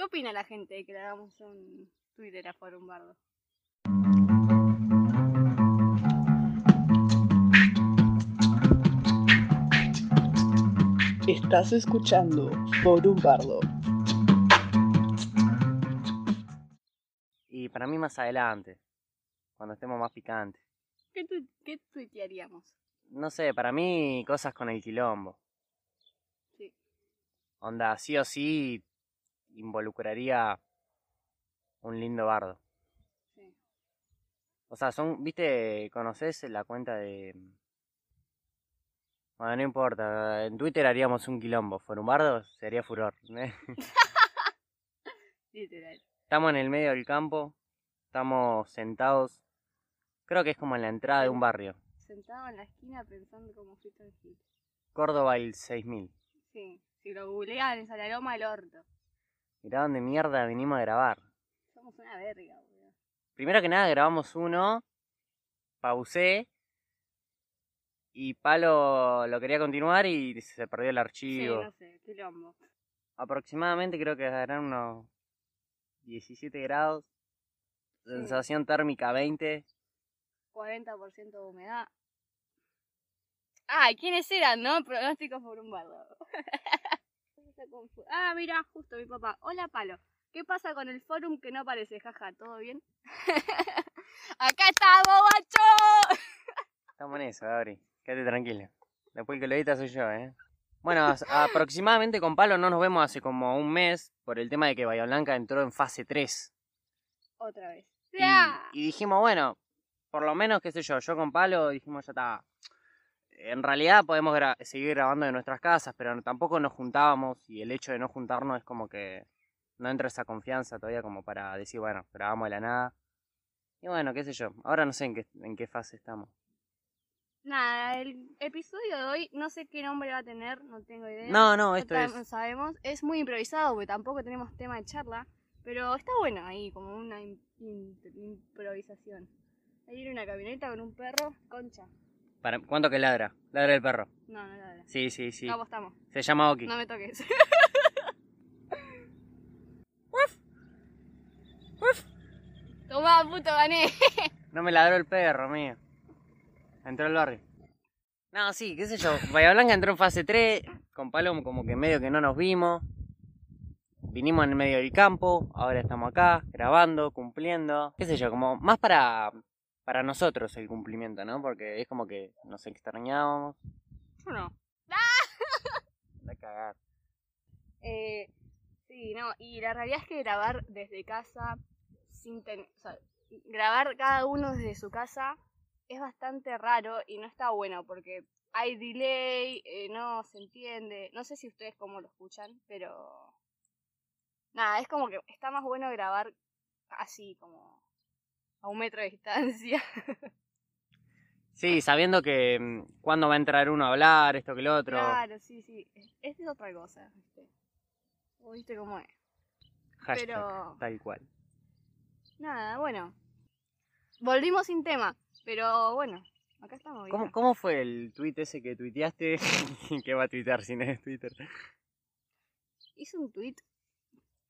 ¿Qué opina la gente de que le hagamos un Twitter a Forum Bardo? Estás escuchando Forum Bardo. Y para mí más adelante, cuando estemos más picantes. ¿Qué, tu- qué tuitearíamos? No sé, para mí cosas con el quilombo. Sí. Onda, sí o sí involucraría un lindo bardo. Sí. O sea, son, viste, conoces la cuenta de... Bueno, no importa, en Twitter haríamos un quilombo, Forum bardo sería furor. ¿eh? Literal. Estamos en el medio del campo, estamos sentados, creo que es como en la entrada de un barrio. Sentado en la esquina pensando cómo fuiste el hit. Córdoba el 6000. Sí. Si lo googlean, es al aroma del orto. Mirá dónde mierda venimos a grabar. Somos una verga, boludo. Primero que nada grabamos uno, pausé y Palo lo quería continuar y se perdió el Sí, archivo. no sé, quilombo. Aproximadamente creo que darán unos 17 grados. Sí. Sensación térmica 20. 40% de humedad. Ay, ¿quiénes eran, no? Pronósticos por un bardo. Ah, mira, justo mi papá. Hola, Palo. ¿Qué pasa con el forum que no aparece? Jaja, ¿todo bien? ¡Acá estamos, macho! Estamos en eso, Gabri. Quédate tranquilo. Después el que lo edita soy yo, ¿eh? Bueno, aproximadamente con Palo no nos vemos hace como un mes por el tema de que Bahía Blanca entró en fase 3. Otra vez. Y, ¡Ya! y dijimos, bueno, por lo menos, qué sé yo, yo con Palo dijimos, ya está. En realidad podemos gra- seguir grabando de nuestras casas, pero tampoco nos juntábamos y el hecho de no juntarnos es como que no entra esa confianza todavía como para decir, bueno, grabamos de la nada. Y bueno, qué sé yo, ahora no sé en qué, en qué fase estamos. Nada, el episodio de hoy no sé qué nombre va a tener, no tengo idea. No, no, esto es... sabemos. Es muy improvisado porque tampoco tenemos tema de charla. Pero está bueno ahí, como una improvisación. Ahí viene una camioneta con un perro, concha. Para, ¿Cuánto que ladra? Ladra el perro. No, no, no. Sí, sí, sí. No apostamos. Se llama Oki. No me toques. Tomá, puto, gané. No me ladró el perro, mío. Entró al barrio. No, sí, qué sé yo. Bahía Blanca entró en fase 3. Con Palo como que medio que no nos vimos. Vinimos en el medio del campo. Ahora estamos acá, grabando, cumpliendo. Qué sé yo, como más para, para nosotros el cumplimiento, ¿no? Porque es como que nos extrañábamos. Yo no. La cagar. Eh, sí, no, y la realidad es que grabar desde casa, sin tener, o sea, grabar cada uno desde su casa es bastante raro y no está bueno porque hay delay, eh, no se entiende, no sé si ustedes cómo lo escuchan, pero nada, es como que está más bueno grabar así, como a un metro de distancia. Sí, sabiendo que mm, cuándo va a entrar uno a hablar, esto que lo otro. Claro, sí, sí, esta es otra cosa, ¿viste? ¿O ¿Viste cómo es? Hashtag, pero- tal cual. Nada, bueno. Volvimos sin tema, pero bueno, acá estamos bien. ¿Cómo, ¿Cómo fue el tweet ese que tuiteaste? ¿Qué va a tuitear si no es Twitter? Hice un tweet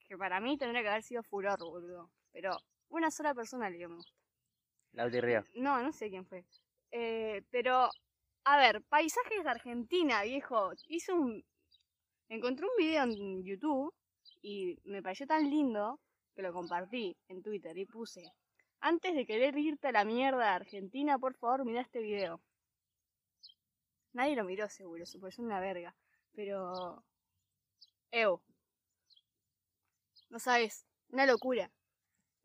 que para mí tendría que haber sido furor, boludo. Pero una sola persona le dio me gusta. Lauti Río. No, no sé quién fue. Eh, pero, a ver, paisajes de Argentina, viejo. Hice un. Encontré un video en YouTube y me pareció tan lindo que lo compartí en Twitter y puse. Antes de querer irte a la mierda de Argentina, por favor, mira este video. Nadie lo miró seguro, se pareció una verga. Pero. Ew. No sabes, una locura.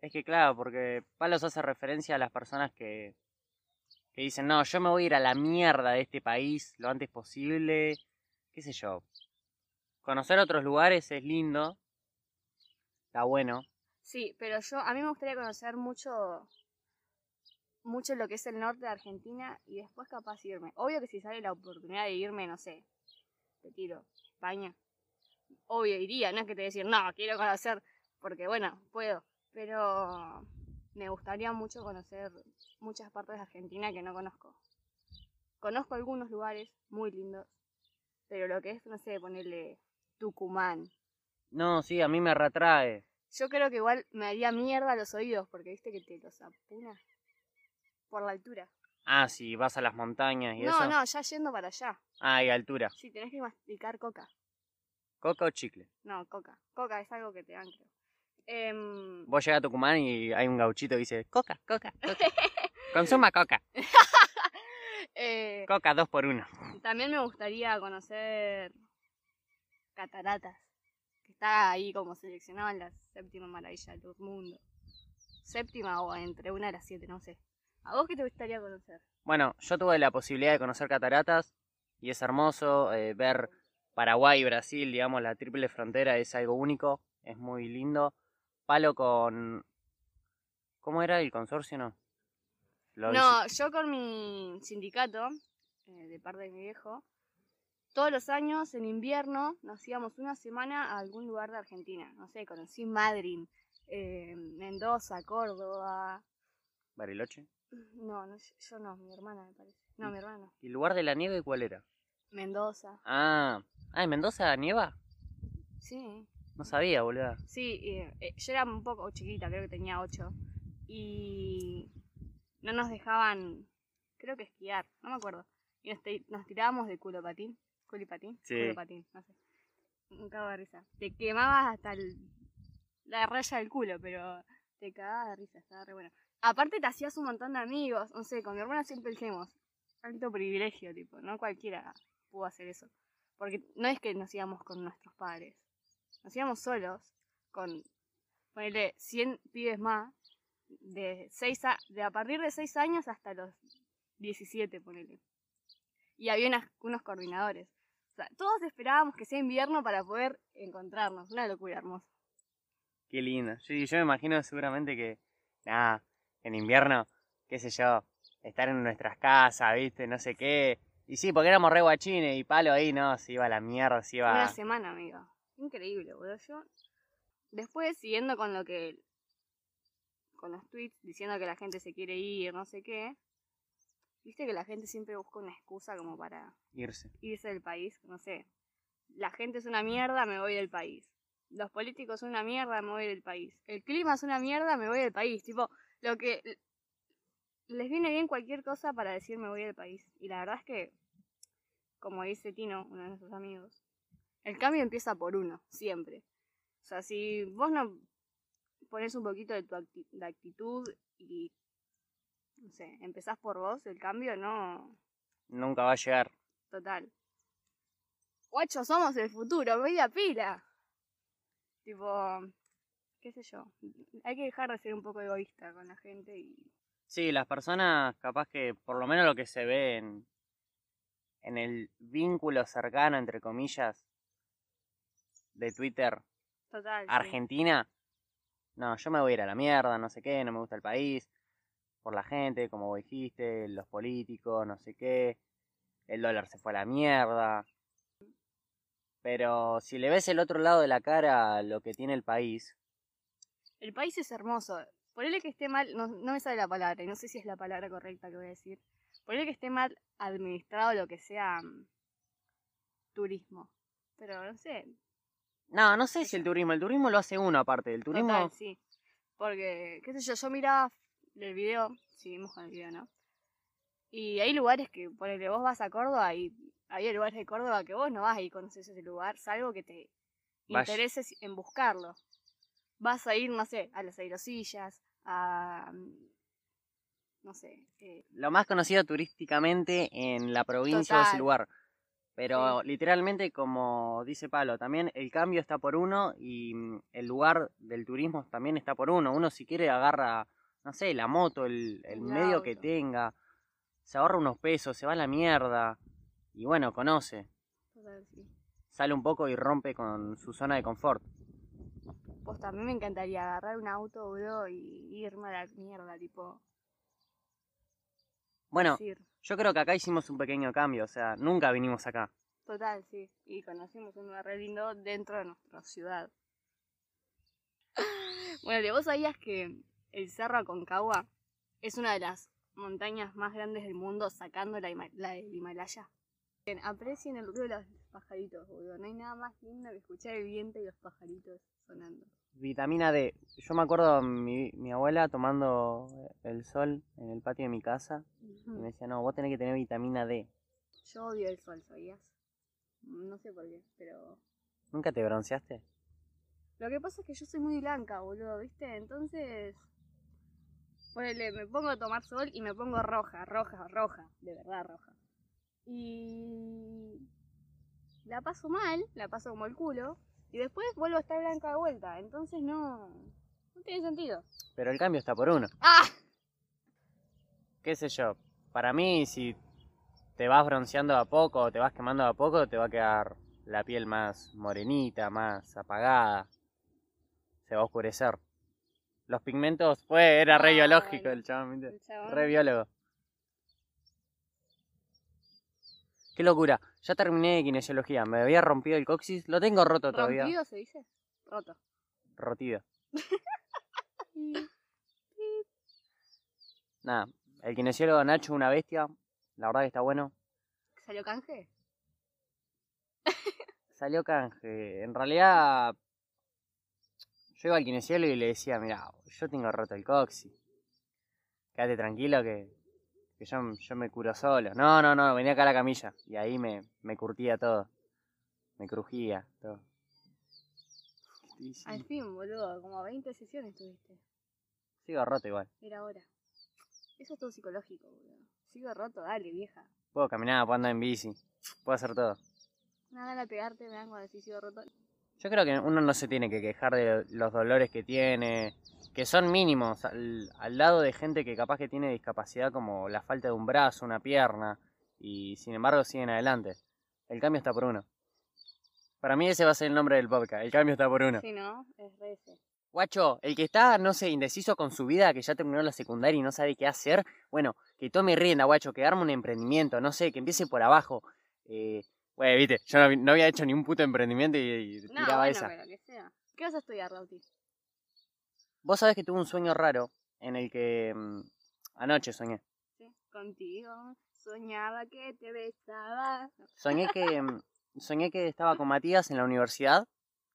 Es que claro, porque Palos hace referencia a las personas que, que dicen, no, yo me voy a ir a la mierda de este país lo antes posible, qué sé yo. Conocer otros lugares es lindo, está bueno. Sí, pero yo, a mí me gustaría conocer mucho, mucho lo que es el norte de Argentina y después capaz irme. Obvio que si sale la oportunidad de irme, no sé, te tiro, España. Obvio iría, no es que te decir, no, quiero conocer, porque bueno, puedo. Pero me gustaría mucho conocer muchas partes de Argentina que no conozco. Conozco algunos lugares muy lindos, pero lo que es, no sé, ponerle Tucumán, No, sí, a mí me retrae. Yo creo que igual me haría mierda los oídos, porque viste que te los apuna por la altura. Ah, si vas a las montañas y No, eso. no, ya yendo para allá. Ah, y altura. Sí, tenés que masticar coca. ¿Coca o chicle? No, coca. Coca es algo que te dan, Em, Vos llegás a Tucumán y hay un gauchito que dice, coca, coca, coca. Consuma coca. eh, Coca dos por uno. también me gustaría conocer cataratas. Que está ahí como seleccionado en la séptima maravilla del mundo. Séptima o entre una de las siete, no sé. ¿A vos qué te gustaría conocer? Bueno, yo tuve la posibilidad de conocer cataratas y es hermoso eh, ver Paraguay y Brasil, digamos, la triple frontera es algo único, es muy lindo. Palo con... ¿Cómo era el consorcio, no? Lo No, yo con mi sindicato, eh, de parte de mi viejo, todos los años en invierno nos íbamos una semana a algún lugar de Argentina. No sé, conocí Madrid, eh, Mendoza, Córdoba. Bariloche. No, no, yo no, mi hermana me parece. No, mi hermana no. ¿Y el lugar de la nieve cuál era? Mendoza. Ah, ah, ¿en Mendoza nieva? Sí, No sabía, boludo. sí, eh, yo era un poco chiquita, creo que tenía ocho. Y no nos dejaban, creo que esquiar, no me acuerdo. Y nos, nos tirábamos de culo patín. ¿Culipatín? Sí. Culopatín, no sé. Un cago de risa. Te quemabas hasta el- la raya del culo, pero te cagabas de risa, estaba re bueno. Aparte te hacías un montón de amigos, no sé, con mi hermana siempre dijimos, alto privilegio, tipo, no cualquiera pudo hacer eso. Porque no es que nos íbamos con nuestros padres, nos íbamos solos, con, ponele, 100 pibes más, de, seis a, de a partir de 6 años hasta los 17, ponele. Y había unas- unos coordinadores. O sea, todos esperábamos que sea invierno para poder encontrarnos. Una locura hermosa. Qué lindo. Sí, yo me imagino seguramente que, nada, en invierno, qué sé yo, estar en nuestras casas, viste, no sé qué. Y sí, porque éramos re guachines y palo ahí, no, se iba a la mierda, se iba... Una semana, amigo. Increíble, boludo. Yo. Después, siguiendo con lo que. con los tweets diciendo que la gente se quiere ir, no sé qué. Viste que la gente siempre busca una excusa como para irse. irse del país. No sé. La gente es una mierda, me voy del país. Los políticos son una mierda, me voy del país. El clima es una mierda, me voy del país. Tipo, lo que. Les viene bien cualquier cosa para decir me voy del país. Y la verdad es que, como dice Tino, uno de nuestros amigos, el cambio empieza por uno, siempre. O sea, si vos no pones un poquito de tu acti- de actitud y, no sé, empezás por vos, el cambio no, Nunca va a llegar. total. Guacho, somos el futuro, media pila. Tipo, qué sé yo, hay que dejar de ser un poco egoísta con la gente y... Sí, las personas, capaz que, por lo menos lo que se ve en, en el vínculo cercano, entre comillas, de Twitter, Total. sí. Argentina, no, yo me voy a ir a la mierda, no sé qué, no me gusta el país, por la gente, como vos dijiste, los políticos, no sé qué, el dólar se fue a la mierda. Pero si le ves el otro lado de la cara a lo que tiene el país, El país es hermoso. Ponele que esté mal, no, no me sale la palabra, y no sé si es la palabra correcta que voy a decir. Ponele que esté mal administrado lo que sea mm, turismo. Pero no sé, no, no sé si el turismo, el turismo lo hace uno aparte, el turismo... Total, sí. Porque, qué sé yo, yo miraba el video, seguimos con el video, ¿no? Y hay lugares que, ponele, vos vas a Córdoba y había lugares de Córdoba que vos no vas a ir conoces ese lugar, salvo que te Vaya. intereses en buscarlo. Vas a ir, no sé, a las aerosillas, a... mm, no sé, eh, lo más conocido turísticamente en la provincia ese Total. lugar. Pero literalmente, como dice Palo, también el cambio está por uno y mm, el lugar del turismo también está por uno. Uno si quiere agarra, no sé, la moto, el, el medio que tenga, se ahorra unos pesos, se va a la mierda y bueno, conoce. total, sí. Sale un poco y rompe con su zona de confort. Pues también me encantaría agarrar un auto, bro, y irme a la mierda, tipo, Bueno, decir, yo creo que acá hicimos un pequeño cambio, o sea, nunca vinimos acá. Total, sí. Y conocimos un lugar lindo dentro de nuestra ciudad. Bueno, ¿vos sabías que el Cerro Aconcagua es una de las montañas más grandes del mundo sacando la del Himalaya? Bien, Aprecien el ruido de los pajaritos, boludo. No hay nada más lindo que escuchar el viento y los pajaritos sonando. Vitamina D. Yo me acuerdo mi, mi abuela tomando el sol en el patio de mi casa y me decía, no, vos tenés que tener vitamina D. Yo odio el sol, ¿sabías? No sé por qué, pero... ¿Nunca te bronceaste? Lo que pasa es que yo soy muy blanca, boludo, ¿viste? Entonces... Ponele, me pongo a tomar sol y me pongo roja, roja, roja, de verdad roja. Y... La paso mal, la paso como el culo, y después vuelvo a estar blanca de vuelta. Entonces no... No tiene sentido. Pero el cambio está por uno. ¡Ah! qué sé yo, para mí si te vas bronceando a poco o te vas quemando a poco, te va a quedar la piel más morenita, más apagada. Se va a oscurecer. Los pigmentos, pues, era re biológico. El chabón. Re biólogo. Qué locura. Ya terminé de kinesiología. Me había rompido el coxis. Lo tengo roto todavía. ¿Rompido se dice? Roto. Rotido. Nada. El kinesiólogo Nacho, una bestia. La verdad que está bueno. ¿Salió canje? Salió canje. En realidad, yo iba al kinesiólogo y le decía, mira, yo tengo roto el coxis. Quédate tranquilo que, que yo, yo me curo solo. No, no, no, venía acá a la camilla. Y ahí me, me curtía todo. Me crujía, todo. Sí, sí. Al fin, boludo. Como 20 sesiones tuviste. Sigo roto igual. Era hora. Eso es todo psicológico, boludo. Sigo roto, dale, vieja. Puedo caminar, puedo andar en bici. Puedo hacer todo. Gana de pegarte me dan cuando decís sigo roto. Yo creo que uno no se tiene que quejar de los dolores que tiene, que son mínimos, al, al lado de gente que capaz que tiene discapacidad como la falta de un brazo, una pierna, y sin embargo siguen adelante. El cambio está por uno. Para mí ese va a ser el nombre del podcast, el cambio está por uno. Sí, ¿no? Es re ese. Guacho, el que está, no sé, indeciso con su vida, que ya terminó la secundaria y no sabe qué hacer, bueno, que tome rienda, guacho, que arme un emprendimiento, no sé, que empiece por abajo. Eh, viste, yo no, no había hecho ni un puto emprendimiento y, y No, tiraba bueno, esa. pero que sea. ¿Qué vas a estudiar? Vos sabés que tuve un sueño raro en el que mm, anoche soñé. ¿Sí? Contigo. Soñaba que te besaba. Soñé que mm, soñé que estaba con Matías en la universidad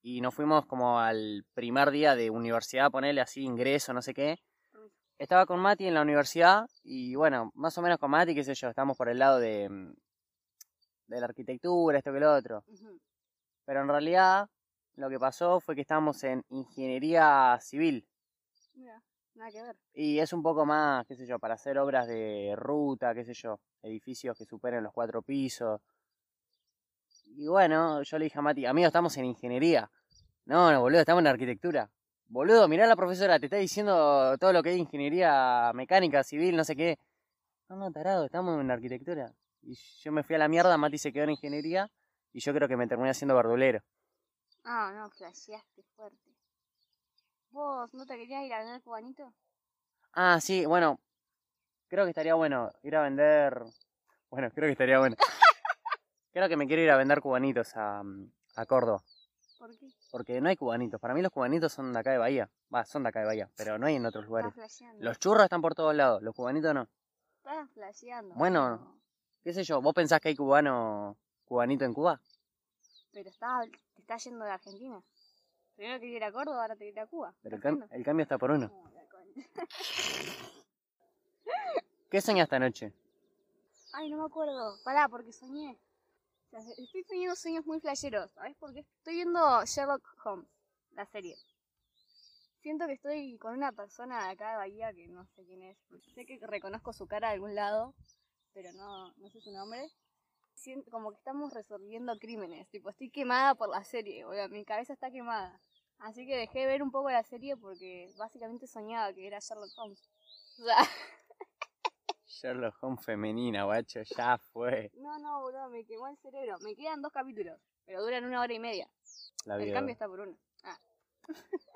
y nos fuimos como al primer día de universidad, ponerle así ingreso, no sé qué. Estaba con Mati en la universidad y bueno, más o menos con Mati, qué sé yo, estamos por el lado de, mm, de la arquitectura, esto que lo otro. Pero en realidad lo que pasó fue que estábamos en ingeniería civil. Mira, nada que ver. Y es un poco más, qué sé yo, para hacer obras de ruta, qué sé yo, edificios que superen los cuatro pisos. Y bueno, yo le dije a Mati, amigo, estamos en ingeniería. No, no, boludo, estamos en arquitectura. Boludo, mirá la profesora, te está diciendo todo lo que es ingeniería mecánica, civil, no sé qué. No, no, tarado, estamos en arquitectura. Y yo me fui a la mierda, Mati se quedó en ingeniería y yo creo que me terminé haciendo verdulero. Ah, no, flasheaste fuerte. ¿Vos no te querías ir a vender cubanito? Ah, sí, bueno, creo que estaría bueno ir a vender. Bueno, creo que estaría bueno. creo que me quiero ir a vender cubanitos a, a Córdoba. ¿Por qué? Porque no hay cubanitos. Para mí los cubanitos son de acá de Bahía. Va, son de acá de Bahía, pero no hay en otros lugares. Los churros están por todos lados, los cubanitos no. Estás flasheando. Bueno. ¿Qué sé yo? ¿Vos pensás que hay cubano cubanito en Cuba? Pero está, te está yendo de Argentina. Primero quería ir a Córdoba, ahora te ir a Cuba. Pero el, ¿Estás cam- el cambio está por uno. No. ¿Qué soñaste anoche? Ay, no me acuerdo. Pará, porque soñé. O sea, estoy teniendo sueños muy flasheros, ¿sabes? Porque estoy viendo Sherlock Holmes, la serie. Siento que estoy con una persona de acá de Bahía que no sé quién es. Sé que reconozco su cara de algún lado, pero no, no sé su nombre. Siento como que estamos resolviendo crímenes. Tipo, estoy quemada por la serie, boludo. Mi cabeza está quemada. Así que dejé de ver un poco la serie porque básicamente soñaba que era Sherlock Holmes. O sea, Sherlock Holmes femenina, guacho, ya fue. No, no, boludo, me quemó el cerebro. Me quedan dos capítulos, pero duran una hora y media. La el cambio está por uno. Ah.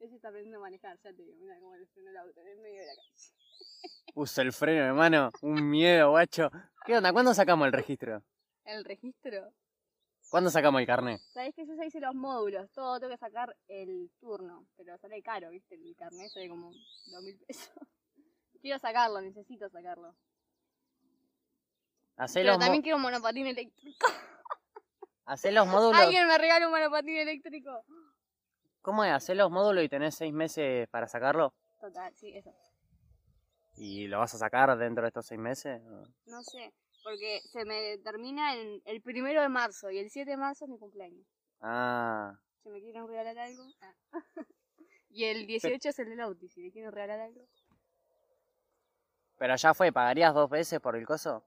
Ese está aprendiendo a manejar, ya te digo. Mira cómo le frenó el auto en el medio de la calle. Puso el freno, hermano. Un miedo, guacho. ¿Qué onda? ¿Cuándo sacamos el registro? El registro. ¿Cuándo sacamos el carnet? ¿Sabés que yo ya hice los módulos? Todo tengo que sacar el turno. Pero sale caro, ¿viste? El carnet sale como dos mil pesos. Quiero sacarlo, necesito sacarlo. Hacé Pero los, también quiero un monopatín eléctrico. Hacés los módulos. Alguien me regala un monopatín eléctrico. ¿Cómo es? Hacés los módulos y tenés seis meses para sacarlo. Total, sí, eso. ¿Y lo vas a sacar dentro de estos seis meses? No sé, porque se me termina en el primero de marzo y el 7 de marzo es mi cumpleaños. Ah, Si me quieren regalar algo. ah. y el 18 es el del Auti, si le quieren regalar algo. pero ya fue, ¿pagarías dos veces por el coso?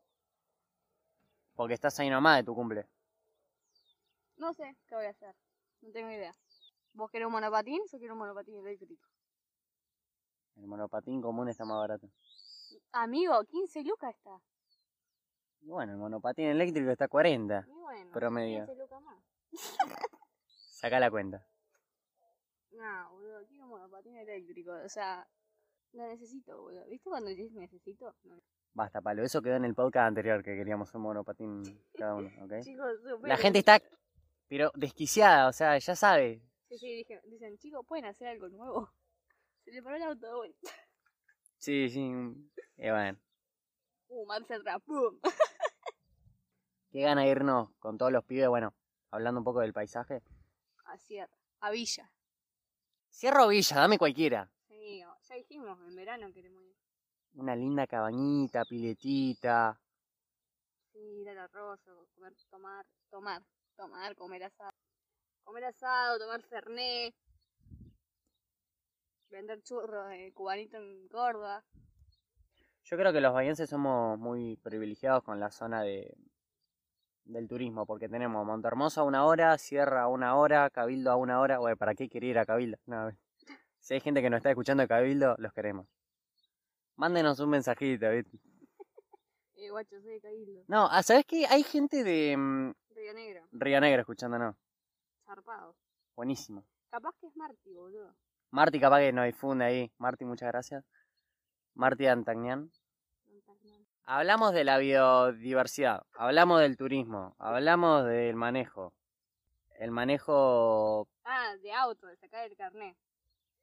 Porque estás ahí nomás de tu cumple. No sé qué voy a hacer. No tengo idea. ¿Vos querés un monopatín? Yo quiero un monopatín eléctrico. El monopatín común está más barato. Amigo, 15 lucas está. Y bueno, el monopatín eléctrico está a 40. Y bueno, Promedio. 15 lucas más. Saca la cuenta. No, boludo, quiero un monopatín eléctrico. O sea, lo necesito, boludo. ¿Viste cuando dices necesito? No. Basta, palo. Eso quedó en el podcast anterior que queríamos un monopatín cada uno, ¿ok? Chicos, La gente está, pero desquiciada, o sea, ya sabe. Sí, sí, dije- dicen, chicos, ¿pueden hacer algo nuevo? Se le paró el auto de vuelta. Sí, sí. Y bueno, Uh, marcha atrás, ¡pum! Qué gana irnos con todos los pibes, bueno, hablando un poco del paisaje. A Sierra, a Villa. Cierro Villa, dame cualquiera. Sí, o- ya dijimos, en verano queremos ir. Una linda cabañita, piletita. Sí, ir al arroyo, comer, tomar, tomar, tomar, comer asado. Comer asado, tomar fernet. Vender churros de cubanito en Córdoba. Yo creo que los bahienses somos muy privilegiados con la zona de del turismo, porque tenemos Montehermoso a una hora, Sierra a una hora, Cabildo a una hora. Güey, ¿para qué querer ir a Cabildo? No, si hay gente que nos está escuchando de Cabildo, los queremos. Mándenos un mensajito, ¿viste? Eh, guacho, soy de Cabildo. No, ah, ¿sabes qué? Hay gente de mm, Río Negro, Río Negro escuchándonos. zarpado. Buenísimo. Capaz que es Marti, boludo. Marti capaz que nos difunde ahí. Marti, muchas gracias. Marti Antagnian. Hablamos de la biodiversidad, hablamos del turismo, hablamos del manejo. El manejo, Ah, de auto, de sacar el carnet.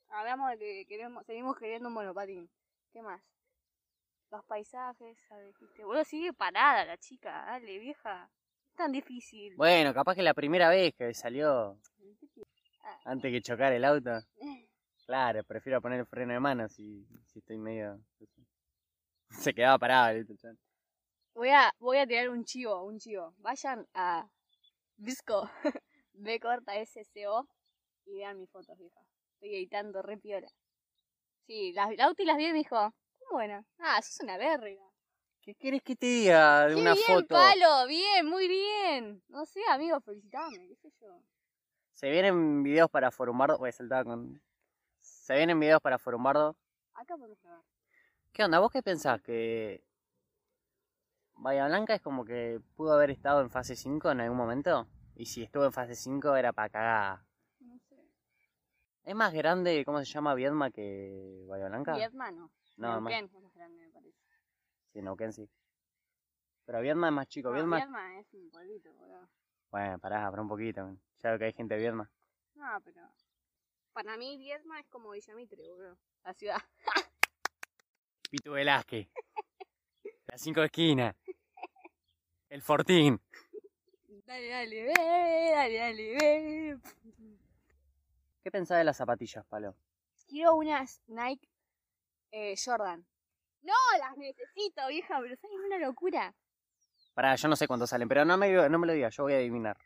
Hablamos de que queremos, seguimos queriendo un monopatín. ¿Qué más? Los paisajes, dijiste. Boludo, sigue parada la chica, dale, vieja. Es tan difícil. bueno, capaz que la primera vez que salió antes que chocar el auto. Claro, prefiero poner el freno de mano si, si estoy medio... Se quedaba chabón. Voy a, voy a tirar un chivo, un chivo. Vayan a Visco, B corta SCO y vean mis fotos, vieja. Estoy editando re piola. Sí, la, la Auti las vi y me dijo, "Muy buena. Ah, sos una verga. ¿Qué querés que te diga de una bien, foto? palo, bien, muy bien. No sé, amigo, felicitame, qué sé yo. Se vienen videos para Forumbardo. Voy a saltar con. Se vienen videos para Forumbardo. Acá podemos grabar. ¿Qué onda? ¿Vos qué pensás? ¿Que Bahía Blanca es como que pudo haber estado en fase 5 en algún momento? Y si estuvo en fase 5 era para cagar. No sé. ¿Es más grande, cómo se llama, Viedma que Bahía Blanca? Viedma no. No, más. Neuquén es más grande, me parece. Sí, Neuquén sí. Pero Viedma es más chico. No, Viedma... Viedma es un pueblito, boludo. Bueno, pará, pará un poquito. Ya veo que hay gente de Viedma. No, pero... Para mí Viedma es como Villamitre, boludo. La ciudad. Pitu Velázquez. Las cinco esquinas. El Fortín. Dale, dale, ve, dale, dale, ve. ¿Qué pensás de las zapatillas, Palo? Quiero unas Nike eh, Jordan. No, las necesito, vieja, pero son una locura. Pará, yo no sé cuánto salen, pero no me, no me lo digas, yo voy a adivinar.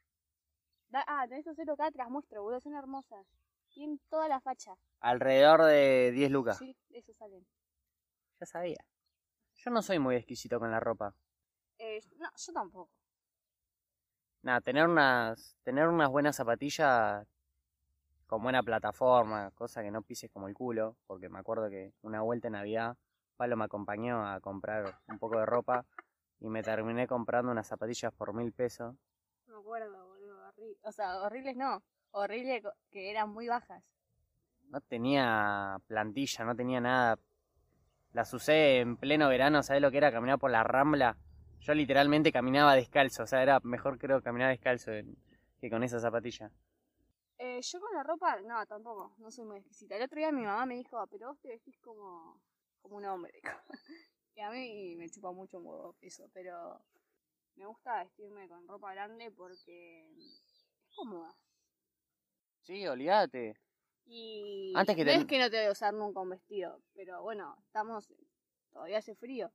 Da- ah, tenés que hacerlo acá, te las muestro, boludo, son hermosas. Tienen toda la facha. Alrededor de 10 lucas. Sí, eso salen. Ya sabía. Yo no soy muy exquisito con la ropa. Eh, no, yo tampoco. Nada, tener unas, tener unas buenas zapatillas con buena plataforma, cosa que no pises como el culo, porque me acuerdo que una vuelta en Navidad, Palo me acompañó a comprar un poco de ropa y me terminé comprando unas zapatillas por mil pesos. No me acuerdo, boludo. O sea, horribles no. Horrible co- que eran muy bajas. No tenía plantilla, no tenía nada. Las usé en pleno verano, ¿sabes lo que era caminar por la rambla? Yo literalmente caminaba descalzo, o sea, era mejor creo caminar descalzo en- que con esa zapatilla. Eh, yo con la ropa, no, tampoco. No soy muy exquisita. El otro día mi mamá me dijo, "Ah, pero vos te vestís como, como un hombre. y a mí me chupa mucho un huevo eso, pero me gusta vestirme con ropa grande porque es cómoda. Sí, olvídate. Y Antes que no te- es que no te voy a usar nunca un vestido, pero bueno, estamos, todavía hace frío.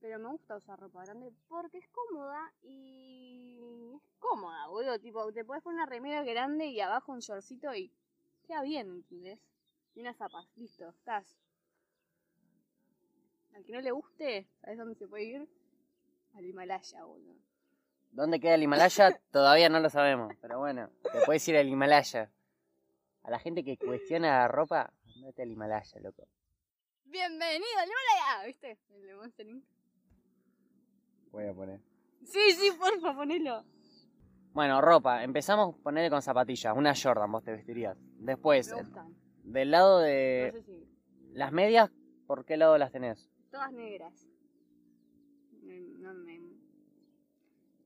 Pero me gusta usar ropa grande porque es cómoda y es cómoda, boludo. Tipo, te puedes poner una remera grande y abajo un shortcito y queda bien, ¿entendés? Y unas zapas, listo, estás. Al que no le guste, ¿sabes dónde se puede ir? Al Himalaya, boludo. ¿Dónde queda el Himalaya? Todavía no lo sabemos, pero bueno, te puedes ir al Himalaya. A la gente que cuestiona la ropa, andate al Himalaya, loco. ¡Bienvenido al Himalaya! ¿Viste? El de Monster Inc. Voy a poner. Sí, sí, porfa, ponelo. Bueno, ropa. Empezamos a ponerle con zapatillas. Una Jordan, vos te vestirías. Después, Me gustan. del lado No de sé si. las medias, ¿por qué lado las tenés? Todas negras. No me-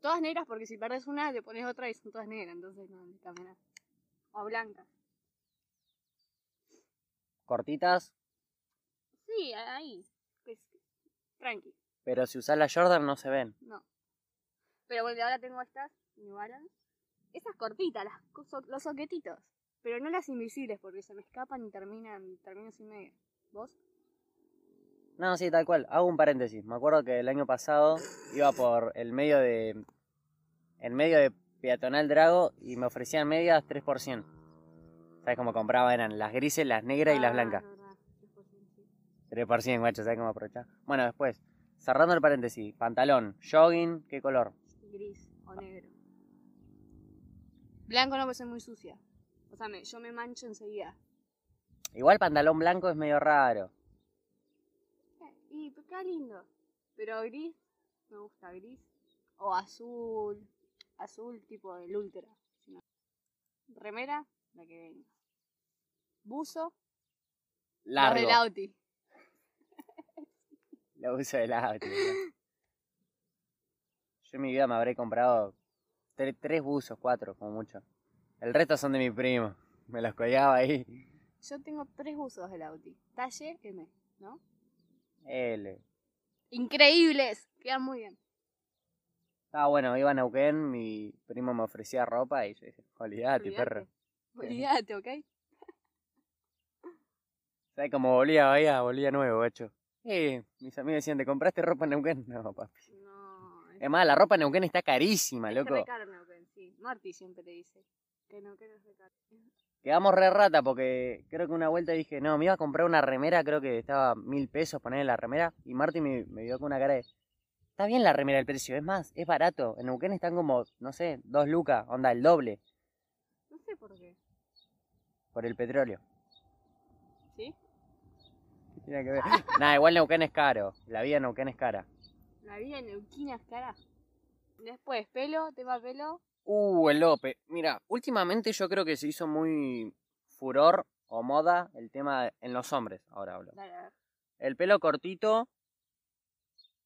Todas negras porque si perdes una te pones otra y son todas negras, entonces no nada. O blancas. Cortitas, Sí, ahí. Pues, tranqui, pero si usás la Jordan no se ven. no. Pero bueno, ahora tengo estas New Balance. Esas cortitas, las, los soquetitos. Pero no las invisibles porque se me escapan y terminan, termino sin media. ¿Vos? No, sí, tal cual. Hago un paréntesis. Me acuerdo que el año pasado iba por el medio de. El medio de Peatonal Drago y me ofrecían medias 3%. ¿Sabes cómo compraba? Eran las grises, las negras y las Ah, blancas. es verdad, 3%, sí. 3%, guacho, ¿sabes cómo aprovechar? Bueno, después, cerrando el paréntesis, pantalón, jogging, ¿qué color? gris o negro. Blanco no, porque soy muy sucia. O sea, me- yo me mancho enseguida. Igual pantalón blanco es medio raro. Eh, Y pues, queda lindo. Pero gris, me gusta gris. O azul. Azul tipo el ultra. Remera, la que venga. Buzo, los Largo. del Auti. Lo uso de auto. Yo en mi vida me habré comprado tre- tres buzos, cuatro, como mucho. El resto son de mi primo. Me los colgaba ahí. Yo tengo tres buzos del Auti. Talle M, ¿no? L. Increíbles. Quedan muy bien. Ah, bueno, iba a Neuquén, mi primo me ofrecía ropa y yo dije, Olvídate. perro. Olvídate, ¿ok? ¿Sabes cómo volvía Bahía? Volvía nuevo, gacho. Eh, mis amigos decían, ¿te compraste ropa en Neuquén? No, papi. No, Es más, la ropa en Neuquén está carísima, Es loco. re caro Neuquén, sí. Marty siempre te dice que Neuquén es re caro. Quedamos re rata porque creo que una vuelta dije, no, me iba a comprar una remera, creo que estaba mil pesos ponerle la remera. Y Marty me, me vio con una cara de, está bien la remera el precio, es más, es barato. En Neuquén están como, no sé, dos lucas, onda, el doble, No sé por qué. por el petróleo. ¿Sí? ¿Qué tiene que ver? Nada, igual Neuquén es caro, la vida en Neuquén es cara. La vida en Neuquina es cara. Después, pelo, tema pelo. Uh, el Lope. Mira, últimamente yo creo que se hizo muy furor o moda el tema en los hombres, ahora hablo. Dale, a ver. El pelo cortito,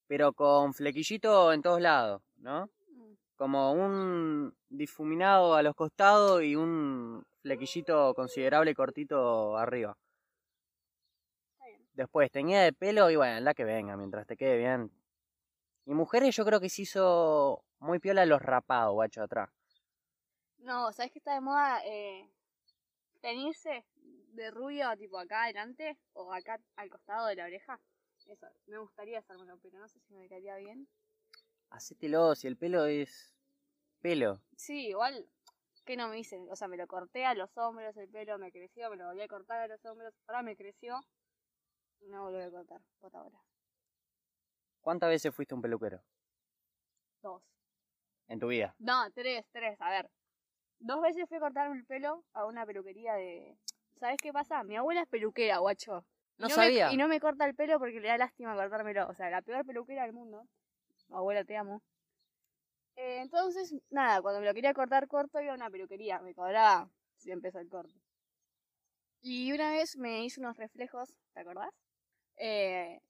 pero con flequillito en todos lados, ¿no? Mm, Como un difuminado a los costados y un flequillito considerable cortito arriba. Después, teñida de pelo y bueno, la que venga, mientras te quede bien. Y mujeres yo creo que se hizo muy piola los rapados, guacho, atrás. No, ¿sabes qué está de moda? Eh, teñirse de rubio, tipo acá adelante o acá al costado de la oreja. Eso, me gustaría hacérmelo, pero no sé si me quedaría bien. Hacételo, si el pelo es pelo. Sí, igual, que no me dicen? O sea, me lo corté a los hombros, el pelo me creció, me lo volví a cortar a los hombros, ahora me creció. No volví a cortar, por ahora. ¿Cuántas veces fuiste un peluquero Dos. en tu vida? No, tres, tres, a ver. Dos veces fui a cortarme el pelo a una peluquería de... ¿Sabes qué pasa? Mi abuela es peluquera, guacho. No me- sabía. y no me corta el pelo porque le da lástima cortármelo. O sea, la peor peluquera del mundo. Abuela, te amo. Eh, entonces, nada, cuando me lo quería cortar corto iba a una peluquería. Me cobraba si empezó el corte. Y una vez me hice unos reflejos, ¿te acordás? Eh,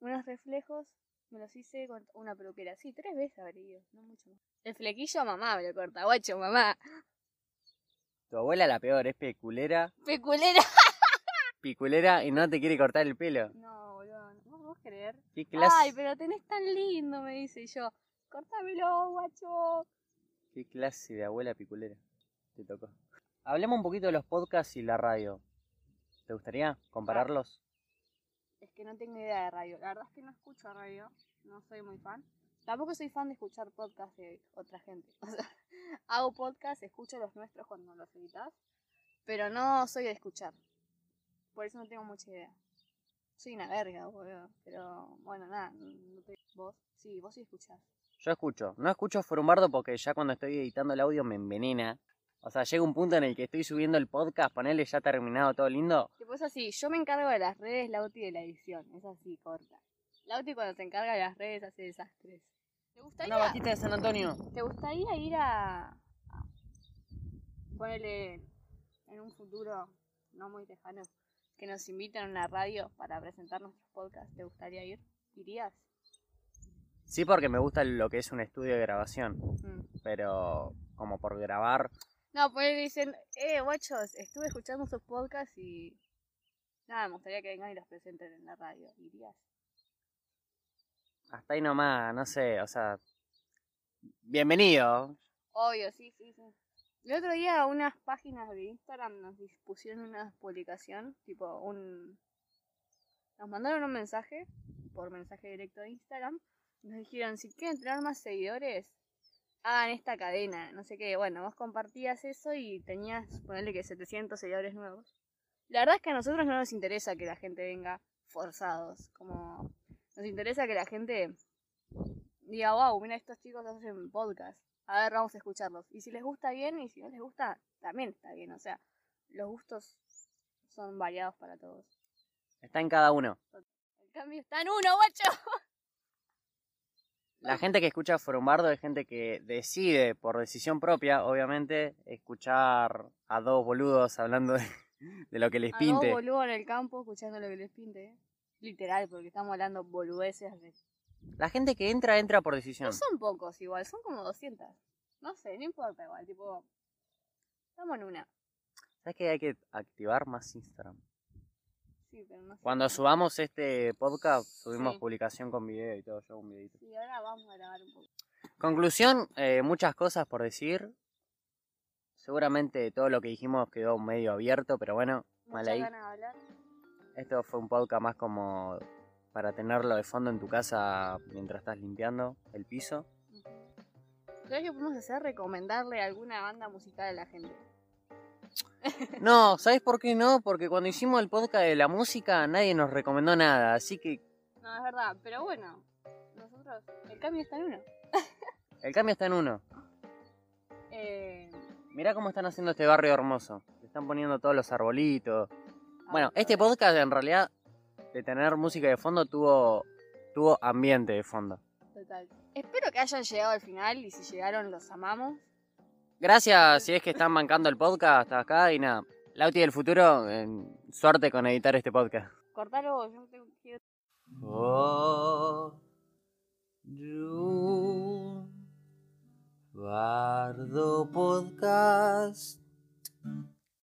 unos reflejos me los hice con una peluquera. Sí, tres veces habré ido, no mucho más. El flequillo mamá me lo corta, guacho, mamá. Tu abuela la peor, es peculera, Peculera. piculera y no te quiere cortar el pelo. No, boludo, ¿no vos creer? ¿Qué clase? Ay, pero tenés tan lindo, me dice yo. Cortámelo, guacho. ¿Qué clase de abuela piculera te tocó? Hablemos un poquito de los podcasts y la radio. ¿Te gustaría compararlos? Que no tengo idea de radio. La verdad es que no escucho radio. No soy muy fan. Tampoco soy fan de escuchar podcasts de otra gente. O sea, hago podcasts, escucho los nuestros cuando los editas. Pero no soy de escuchar. Por eso no tengo mucha idea. Soy una verga, boludo. Pero bueno, nada. No te... ¿Vos? Sí, vos sí escuchás. Yo escucho. No escucho Forumbardo porque ya cuando estoy editando el audio me envenena. O sea, llega un punto en el que estoy subiendo el podcast, ponerle ya terminado todo lindo. Tipo, es así, yo me encargo de las redes, Lauti de la edición. Es así, corta. Lauti cuando se encarga de las redes hace desastres. ¿Te gustaría, Una vaquita de San Antonio. ¿te gustaría ir a, a ponerle en un futuro no muy lejano que nos inviten a una radio para presentar nuestros podcasts? ¿Te gustaría ir? ¿Irías? Sí, porque me gusta lo que es un estudio de grabación. Mm. Pero como por grabar. No, pues dicen, eh, guachos, estuve escuchando sus podcasts y nada, me gustaría que vengan y los presenten en la radio. ¿Irías? Hasta ahí nomás, no sé, o sea. Bienvenido. Obvio, sí, sí, sí. El otro día unas páginas de Instagram nos pusieron una publicación, tipo un... Nos mandaron un mensaje, por mensaje directo de Instagram, nos dijeron, si quieren tener más seguidores, hagan esta cadena, no sé qué. Bueno, vos compartías eso y tenías, ponerle que 700 seguidores nuevos. La verdad es que a nosotros no nos interesa que la gente venga forzados, como nos interesa que la gente diga, wow, mira, estos chicos hacen podcast. A ver, vamos a escucharlos. Y si les gusta bien y si no les gusta, también está bien. O sea, los gustos son variados para todos. Está en cada uno. El cambio está en uno, guacho. La gente que escucha Forumbardo es gente que decide, por decisión propia, obviamente, escuchar a dos boludos hablando de, de lo que les A dos pinte. boludos en el campo escuchando lo que les pinte. ¿eh? Literal, porque estamos hablando boludeces de... La gente que entra, entra por decisión. No son pocos igual, son como 200. No sé, no importa igual, tipo... Estamos en una. ¿Sabes que hay que activar más Instagram? Sí, pero no sé. Cuando subamos este podcast, subimos Sí. publicación con video y todo, yo un videito. Sí, ahora vamos a grabar un poco. Conclusión, eh, muchas cosas por decir. Seguramente todo lo que dijimos quedó medio abierto, pero bueno, mal Muchas ahí. ganas de hablar. Esto fue un podcast más como para tenerlo de fondo en tu casa mientras estás limpiando el piso. ¿Sabes qué podemos hacer? Recomendarle alguna banda musical a la gente. No, ¿sabes por qué no? Porque cuando hicimos el podcast de la música nadie nos recomendó nada, así que No, es verdad, pero bueno, nosotros, el cambio está en uno. el cambio está en uno. Eh, Mirá cómo están haciendo este barrio hermoso. Le están poniendo todos los arbolitos. Bueno, este podcast en realidad de tener música de fondo tuvo tuvo ambiente de fondo. Total. Espero que hayan llegado al final y si llegaron los amamos. Gracias si es que están bancando el podcast acá y nada. Lauti del futuro, eh, suerte con editar este podcast. Cortalo, yo no tengo que... Oh, Bardo Podcast.